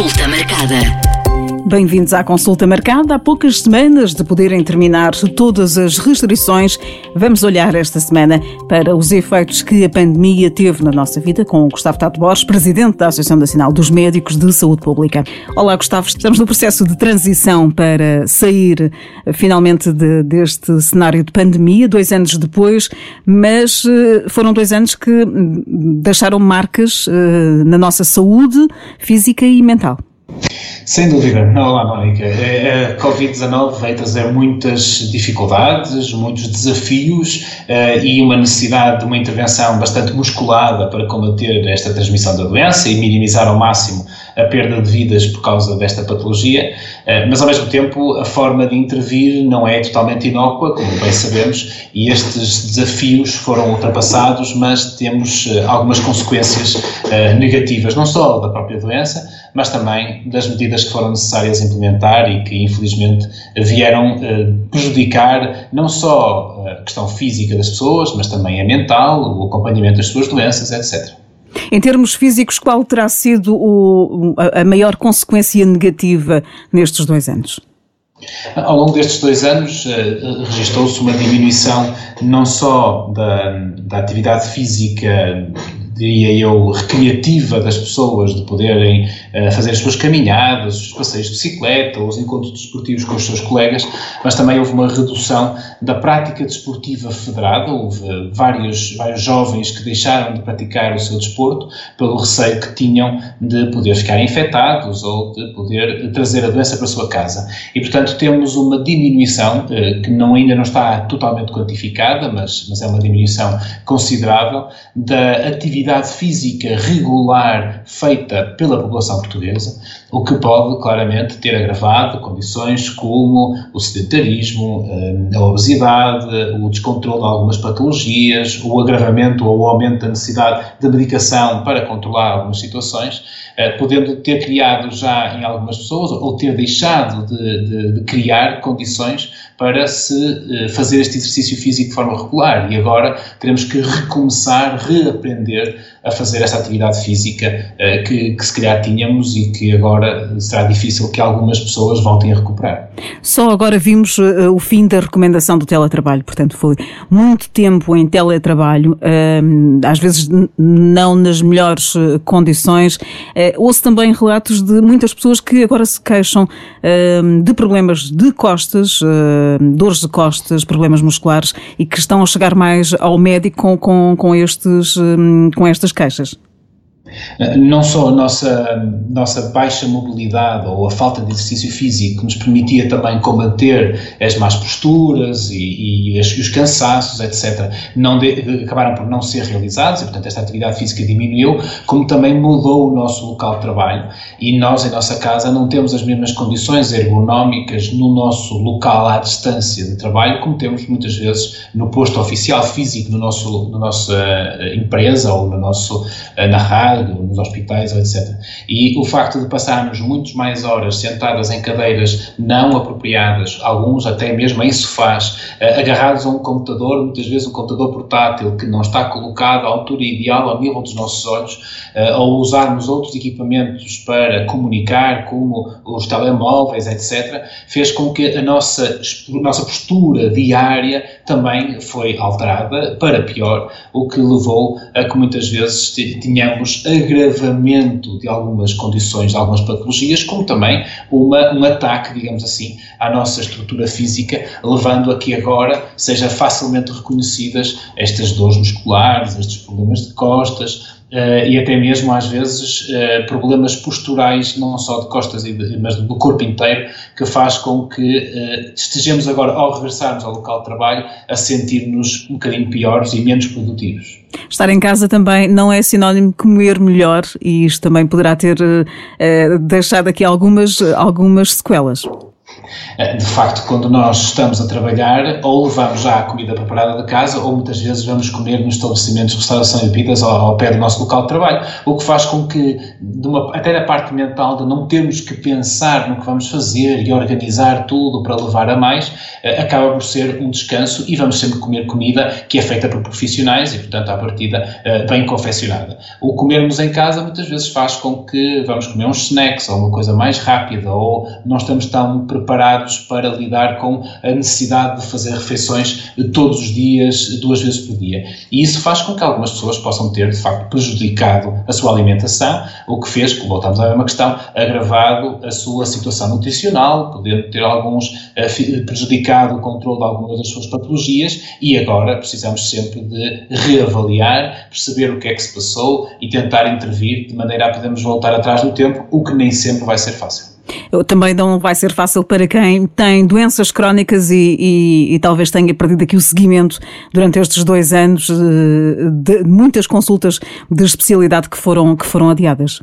Consulta marcada. Bem-vindos à consulta marcada. Há poucas semanas de poderem terminar todas as restrições, vamos olhar esta semana para os efeitos que a pandemia teve na nossa vida com o Gustavo Tato Borges, presidente da Associação Nacional dos Médicos de Saúde Pública. Olá, Gustavo. Estamos no processo de transição para sair finalmente de, deste cenário de pandemia, dois anos depois, mas eh, foram dois anos que hum, deixaram marcas eh, na nossa saúde física e mental. Sem dúvida. Olá, Mónica. A Covid-19 veio trazer muitas dificuldades, muitos desafios uh, e uma necessidade de uma intervenção bastante musculada para combater esta transmissão da doença e minimizar ao máximo a perda de vidas por causa desta patologia, uh, mas ao mesmo tempo a forma de intervir não é totalmente inócua, como bem sabemos, e estes desafios foram ultrapassados, mas temos uh, algumas consequências negativas, não só da própria doença, mas também das medidas que foram necessárias implementar e que, infelizmente, vieram eh, prejudicar não só a questão física das pessoas, mas também a mental, o acompanhamento das suas doenças, etc. Em termos físicos, qual terá sido o, a maior consequência negativa nestes dois anos? Ao longo destes dois anos, uh, registrou-se uma diminuição não só da, da atividade física diria eu, recreativa das pessoas, de poderem uh, fazer as suas caminhadas, os passeios de bicicleta, os encontros desportivos com os seus colegas, mas também houve uma redução da prática desportiva federada, houve vários, vários jovens que deixaram de praticar o seu desporto pelo receio que tinham de poder ficar infectados ou de poder trazer a doença para a sua casa. E, portanto, temos uma diminuição uh, que não, ainda não está totalmente quantificada, mas, mas é uma diminuição considerável da atividade atividade física regular feita pela população portuguesa, o que pode claramente ter agravado condições como o sedentarismo, eh, a obesidade, o descontrole de algumas patologias, o agravamento ou o aumento da necessidade de medicação para controlar algumas situações, eh, podendo ter criado já em algumas pessoas ou ter deixado de, de, de criar condições para se eh, fazer este exercício físico de forma regular e agora teremos que recomeçar, reaprender a fazer esta atividade física uh, que, que, se calhar tínhamos e que agora será difícil que algumas pessoas voltem a recuperar. Só agora vimos uh, o fim da recomendação do teletrabalho, portanto foi muito tempo em teletrabalho, às vezes não nas melhores condições. ouço também relatos de muitas pessoas que agora se queixam de problemas de costas, dores de costas, problemas musculares e que estão a chegar mais ao médico com, com, com, estes, com estas queixas? Não só a nossa, nossa baixa mobilidade ou a falta de exercício físico que nos permitia também combater as más posturas e, e, os cansaços, etc., não de, acabaram por não ser realizados e, portanto, esta atividade física diminuiu, como também mudou o nosso local de trabalho e nós, em nossa casa, não temos as mesmas condições ergonómicas no nosso local à distância de trabalho como temos muitas vezes no posto oficial físico no nosso, na nossa eh, empresa ou no nosso, eh, na rádio nos hospitais, etc. E o facto de passarmos muitas mais horas sentadas em cadeiras não apropriadas, alguns até mesmo em sofás, eh, agarrados a um computador, muitas vezes um computador portátil que não está colocado à altura ideal, ao nível dos nossos olhos, eh, ou usarmos outros equipamentos para comunicar, como os telemóveis, etc., fez com que a nossa, a nossa postura diária também foi alterada para pior, o que levou a que muitas vezes tenhamos agravamento de algumas condições, de algumas patologias, como também uma, um ataque, digamos assim, à nossa estrutura física, levando a que agora seja facilmente reconhecidas estas dores musculares, estes problemas de costas, Uh, e até mesmo às vezes uh, problemas posturais, não só de costas, mas do corpo inteiro, que faz com que uh, estejamos agora, ao regressarmos ao local de trabalho, a sentir-nos um bocadinho piores e menos produtivos. Estar em casa também não é sinónimo de comer melhor e isto também poderá ter deixado aqui algumas, algumas sequelas. Eh, de facto, quando nós estamos a trabalhar, ou levamos já a comida preparada de casa, ou muitas vezes vamos comer nos estabelecimentos de restauração e bebidas ao, ao, pé do nosso local de trabalho, o que faz com que, uma, até da parte mental de não termos que pensar no que vamos fazer e organizar tudo para levar a mais, eh, acaba por ser um descanso e vamos sempre comer comida que é feita por profissionais e, portanto, à partida, eh, bem confeccionada. O comermos em casa muitas vezes faz com que vamos comer uns snacks ou uma coisa mais rápida ou não estamos tão preparados para lidar com a necessidade de fazer refeições todos os dias, duas vezes por dia. E isso faz com que algumas pessoas possam ter, de facto, prejudicado a sua alimentação, o que fez, voltamos à mesma questão, agravado a sua situação nutricional, podendo ter alguns uh, prejudicado o controle de algumas das suas patologias e agora precisamos sempre de reavaliar, perceber o que é que se passou e tentar intervir de maneira a podermos voltar atrás do tempo, o que nem sempre vai ser fácil. Também não vai ser fácil para quem tem doenças crónicas e, e, e, talvez tenha perdido aqui o seguimento durante estes dois anos de, de muitas consultas de especialidade que foram, que foram adiadas.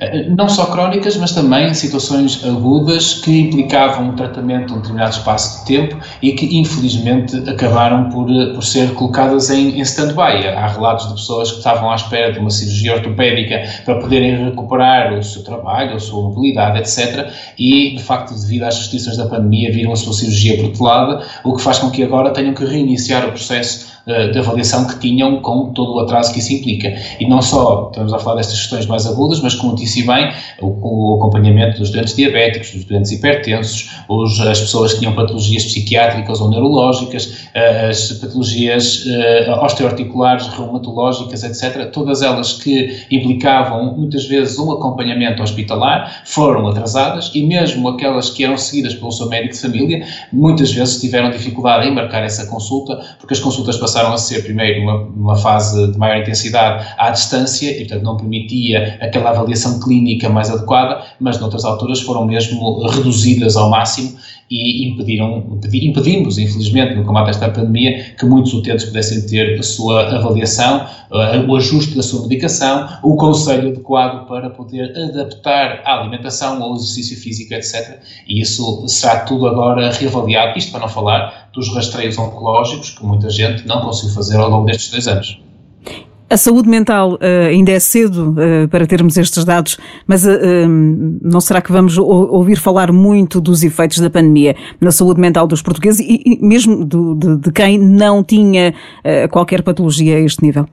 Eh, não só crónicas, mas também situações agudas que implicavam um tratamento um determinado espaço de tempo e que infelizmente acabaram por, eh, por ser colocadas em, em stand-by. Há relatos de pessoas que estavam à espera de uma cirurgia ortopédica para poderem recuperar o seu trabalho, a sua mobilidade, etc. E, de facto, devido às restrições da pandemia, viram a sua cirurgia protelada, o que faz com que agora tenham que reiniciar o processo de avaliação que tinham com todo o atraso que isso implica. E não só estamos a falar destas questões mais agudas, mas como disse bem, o, o acompanhamento dos doentes diabéticos, dos doentes hipertensos, os, as pessoas que tinham patologias psiquiátricas ou neurológicas, as patologias uh, osteoarticulares, reumatológicas, etc., todas elas que implicavam muitas vezes um acompanhamento hospitalar, foram atrasadas e mesmo aquelas que eram seguidas pelo seu médico de família, muitas vezes tiveram dificuldade em marcar essa consulta, porque as consultas passaram a ser primeiro uma, uma fase de maior intensidade à distância e, portanto, não permitia aquela avaliação clínica mais adequada, mas noutras alturas foram mesmo reduzidas ao máximo e impediram, impedimos, infelizmente, no combate a esta pandemia, que muitos utentes pudessem ter a sua avaliação, uh, o ajuste da sua medicação, o conselho adequado para poder adaptar a alimentação, ao exercício físico, etc. E isso será tudo agora reavaliado, isto para não falar dos rastreios oncológicos que muita gente não conseguiu fazer ao longo destes dois anos. A saúde mental uh, ainda é cedo uh, para termos estes dados, mas uh, não será que vamos ouvir falar muito dos efeitos da pandemia na saúde mental dos portugueses e, e mesmo do, de, de, quem não tinha qualquer patologia a este nível?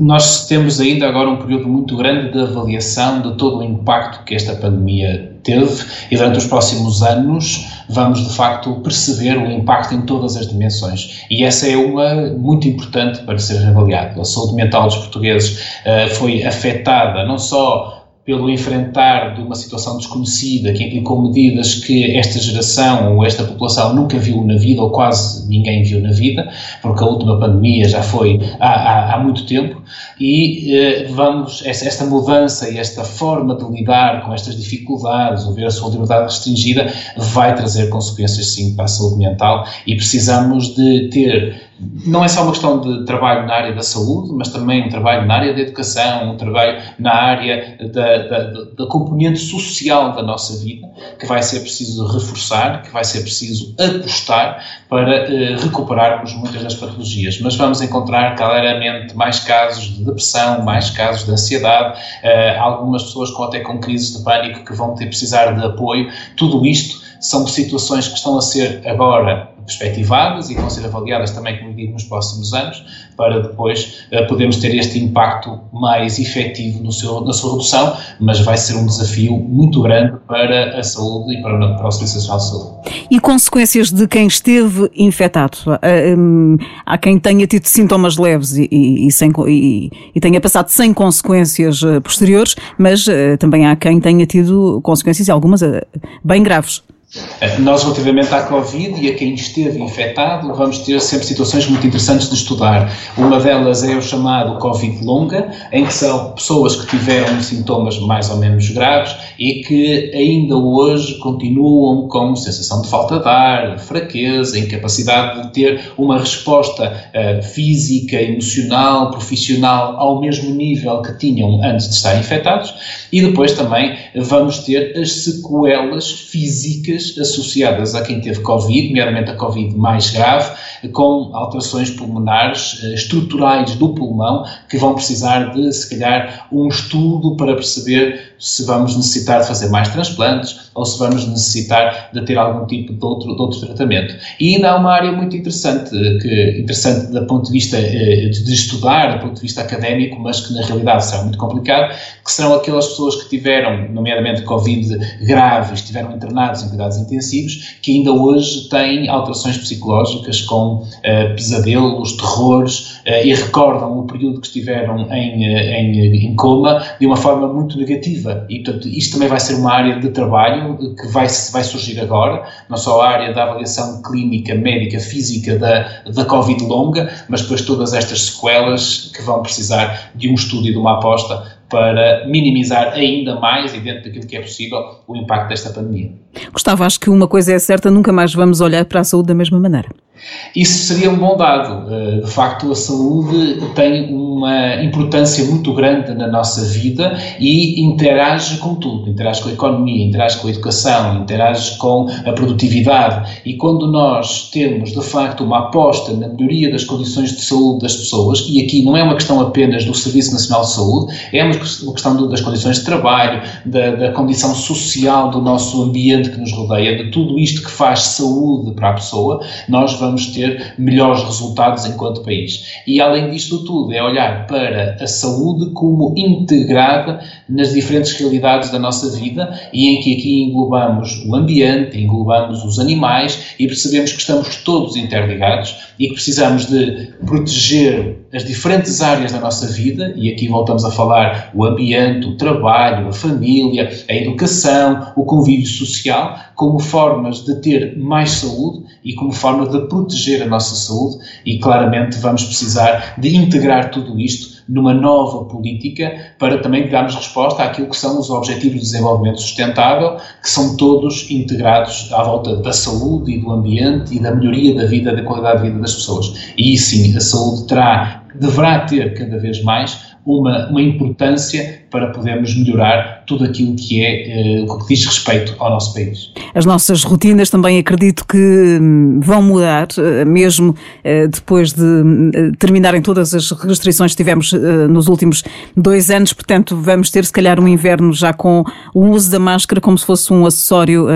Nós temos ainda agora um período muito grande de avaliação de todo o impacto que esta pandemia teve e durante os próximos anos vamos de facto perceber o impacto em todas as dimensões e essa é uma muito importante para ser reavaliado. A saúde mental dos portugueses uh, foi afetada não só pelo enfrentar de uma situação desconhecida que implicou medidas que esta geração ou esta população nunca viu na vida ou quase ninguém viu na vida, porque a última pandemia já foi há, há, há muito tempo. E eh, vamos, esta, esta, mudança e esta forma de lidar com estas dificuldades, ou ver a sua liberdade restringida, vai trazer consequências sim para a saúde mental. E precisamos de ter não é só uma questão de trabalho na área da saúde, mas também um trabalho na área da educação, um trabalho na área da, da, da, componente social da nossa vida, que vai ser preciso reforçar, que vai ser preciso apostar para eh, recuperarmos muitas das patologias. Mas vamos encontrar claramente mais casos de depressão, mais casos de ansiedade, eh, algumas pessoas com, até com crises de pânico que vão ter precisar de apoio. Tudo isto são situações que estão a ser agora perspectivadas e vão ser avaliadas também, como digo, nos próximos anos, para depois uh, podermos ter este impacto mais efetivo no seu, na sua redução, mas vai ser um desafio muito grande para a saúde e para, para o Serviço Nacional de Saúde. E consequências de quem esteve infectado? Uh, há quem tenha tido sintomas leves e, e, sem, e, e, tenha passado sem consequências uh, posteriores, mas também há quem tenha tido consequências, algumas bem graves. Eh, nós, relativamente à Covid e a quem esteve infectado, vamos ter sempre situações muito interessantes de estudar. Uma delas é o chamado Covid longa, em que são pessoas que tiveram sintomas mais ou menos graves e que ainda hoje continuam com sensação de falta de ar, fraqueza, incapacidade de ter uma resposta uh, física, emocional, profissional ao mesmo nível que tinham antes de estar infectados. E depois também vamos ter as sequelas físicas associadas a quem teve Covid, nomeadamente a Covid mais grave, com alterações pulmonares eh, estruturais do pulmão, que vão precisar de, se calhar, um estudo para perceber se vamos necessitar de fazer mais transplantes ou se vamos necessitar de ter algum tipo de outro, de outro tratamento. E ainda há uma área muito interessante, que, interessante do ponto de vista eh, de estudar, do ponto de vista académico, mas que na realidade será muito complicado, que serão aquelas pessoas que tiveram, nomeadamente Covid grave, estiveram internados em cuidados intensivos, que ainda hoje têm alterações psicológicas com uh, pesadelos, terrores uh, e recordam o período que estiveram em, em, em coma de uma forma muito negativa e, portanto, isto também vai ser uma área de trabalho que vai, vai surgir agora, não só a área da avaliação clínica, médica, física da, da Covid longa, mas depois todas estas sequelas que vão precisar de um estudo e de uma aposta para minimizar ainda mais, e dentro daquilo que é possível, o impacto desta pandemia. Gustavo, acho que uma coisa é certa, nunca mais vamos olhar para a saúde da mesma maneira. Isso seria um bom dado. Eh, de facto, a saúde tem uma importância muito grande na nossa vida e interage com tudo. Interage com a economia, interage com a educação, interage com a produtividade. E quando nós temos, de facto, uma aposta na melhoria das condições de saúde das pessoas, e aqui não é uma questão apenas do Serviço Nacional de Saúde, é uma questão das condições de trabalho, da, da condição social do nosso ambiente que nos rodeia, de tudo isto que faz saúde para a pessoa, nós vamos vamos ter melhores resultados enquanto país. E além disto tudo, é olhar para a saúde como integrada nas diferentes realidades da nossa vida e em que aqui englobamos o ambiente, englobamos os animais e percebemos que estamos todos interligados e que precisamos de proteger as diferentes áreas da nossa vida, e aqui voltamos a falar o ambiente, o trabalho, a família, a educação, o convívio social, como formas de ter mais saúde e como forma de proteger a nossa saúde, e claramente vamos precisar de integrar tudo isto numa nova política para também darmos resposta àquilo que são os Objetivos de Desenvolvimento Sustentável, que são todos integrados à volta da saúde e do ambiente e da melhoria da vida, da qualidade de vida das pessoas. E sim, a saúde terá, deverá ter cada vez mais uma, uma importância para podermos melhorar tudo aquilo que é uh, que diz respeito ao nosso país. As nossas rotinas também acredito que hum, vão mudar, eh, mesmo uh, depois de uh, terminarem todas as restrições que tivemos nos últimos dois anos, portanto vamos ter se calhar um inverno já com o uso da máscara como se fosse um acessório,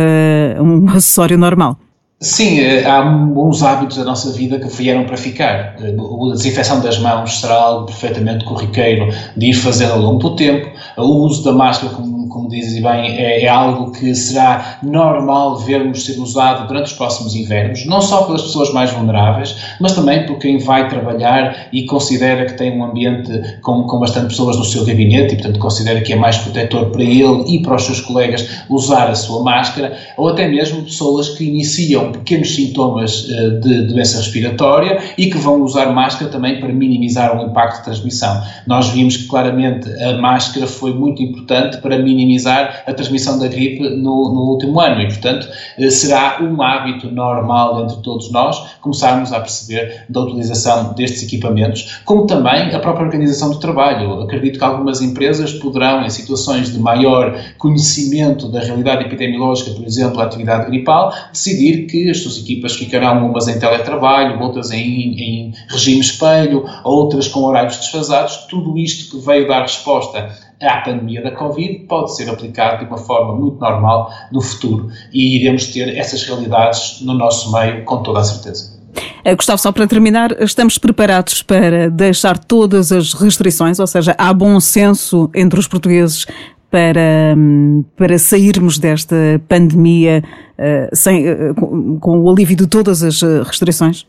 um acessório normal. Sim, eh, há bons hábitos da nossa vida que vieram para ficar. Eh, a desinfecção das mãos será algo perfeitamente corriqueiro de ir fazendo ao longo do tempo. O uso da máscara, como, como dizes bem, é, é, algo que será normal vermos ser usado durante os próximos invernos, não só pelas pessoas mais vulneráveis, mas também por quem vai trabalhar e considera que tem um ambiente com, com bastante pessoas no seu gabinete e, portanto, considera que é mais protetor para ele e para os seus colegas usar a sua máscara, ou até mesmo pessoas que iniciam pequenos sintomas uh, de doença respiratória e que vão usar máscara também para minimizar o impacto de transmissão. Nós vimos que claramente a máscara foi muito importante para minimizar a transmissão da gripe no, no último ano e, portanto, uh, será um hábito normal entre todos nós começarmos a perceber da utilização destes equipamentos, como também a própria organização do trabalho. Acredito que algumas empresas poderão, em situações de maior conhecimento da realidade epidemiológica, por exemplo, a atividade gripal, decidir que as suas equipas ficarão umas em teletrabalho, outras em, em regime espelho, outras com horários desfasados. Tudo isto que veio dar resposta à pandemia da Covid pode ser aplicado de uma forma muito normal no futuro e iremos ter essas realidades no nosso meio com toda a certeza. Eh, Gustavo, só para terminar, estamos preparados para deixar todas as restrições, ou seja, há bom senso entre os portugueses para, hum, para sairmos desta pandemia uh, sem, uh, com, com o alívio de todas as restrições?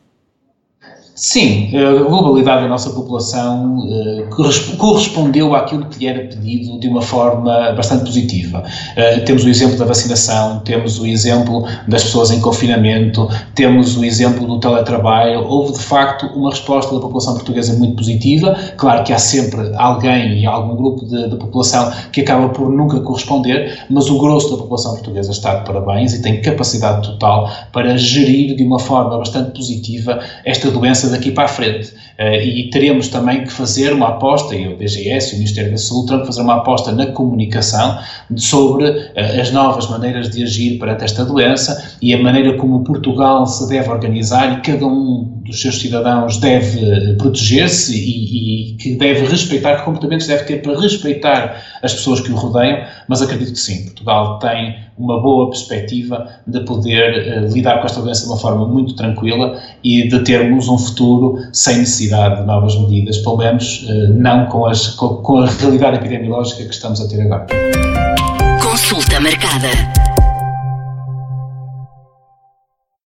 Sim, a globalidade da nossa população uh, correspondeu àquilo que lhe era pedido de uma forma bastante positiva. Uh, temos o exemplo da vacinação, temos o exemplo das pessoas em confinamento, temos o exemplo do teletrabalho. Houve, de facto, uma resposta da população portuguesa muito positiva. Claro que há sempre alguém e algum grupo de, de população que acaba por nunca corresponder, mas o grosso da população portuguesa está de parabéns e tem capacidade total para gerir de uma forma bastante positiva esta doença daqui para a frente. Uh, e teremos também que fazer uma aposta, e o DGS e o Ministério da Saúde terão que fazer uma aposta na comunicação sobre uh, as novas maneiras de agir perante esta doença e a maneira como Portugal se deve organizar e cada um dos seus cidadãos deve proteger-se e, e, que deve respeitar, que comportamentos deve ter para respeitar as pessoas que o rodeiam, mas acredito que sim, Portugal tem uma boa perspectiva de poder lidar com esta doença de uma forma muito tranquila e de termos um futuro sem necessidade de novas medidas, pelo menos uh, não com, as, com a realidade epidemiológica que estamos a ter agora. Consulta marcada.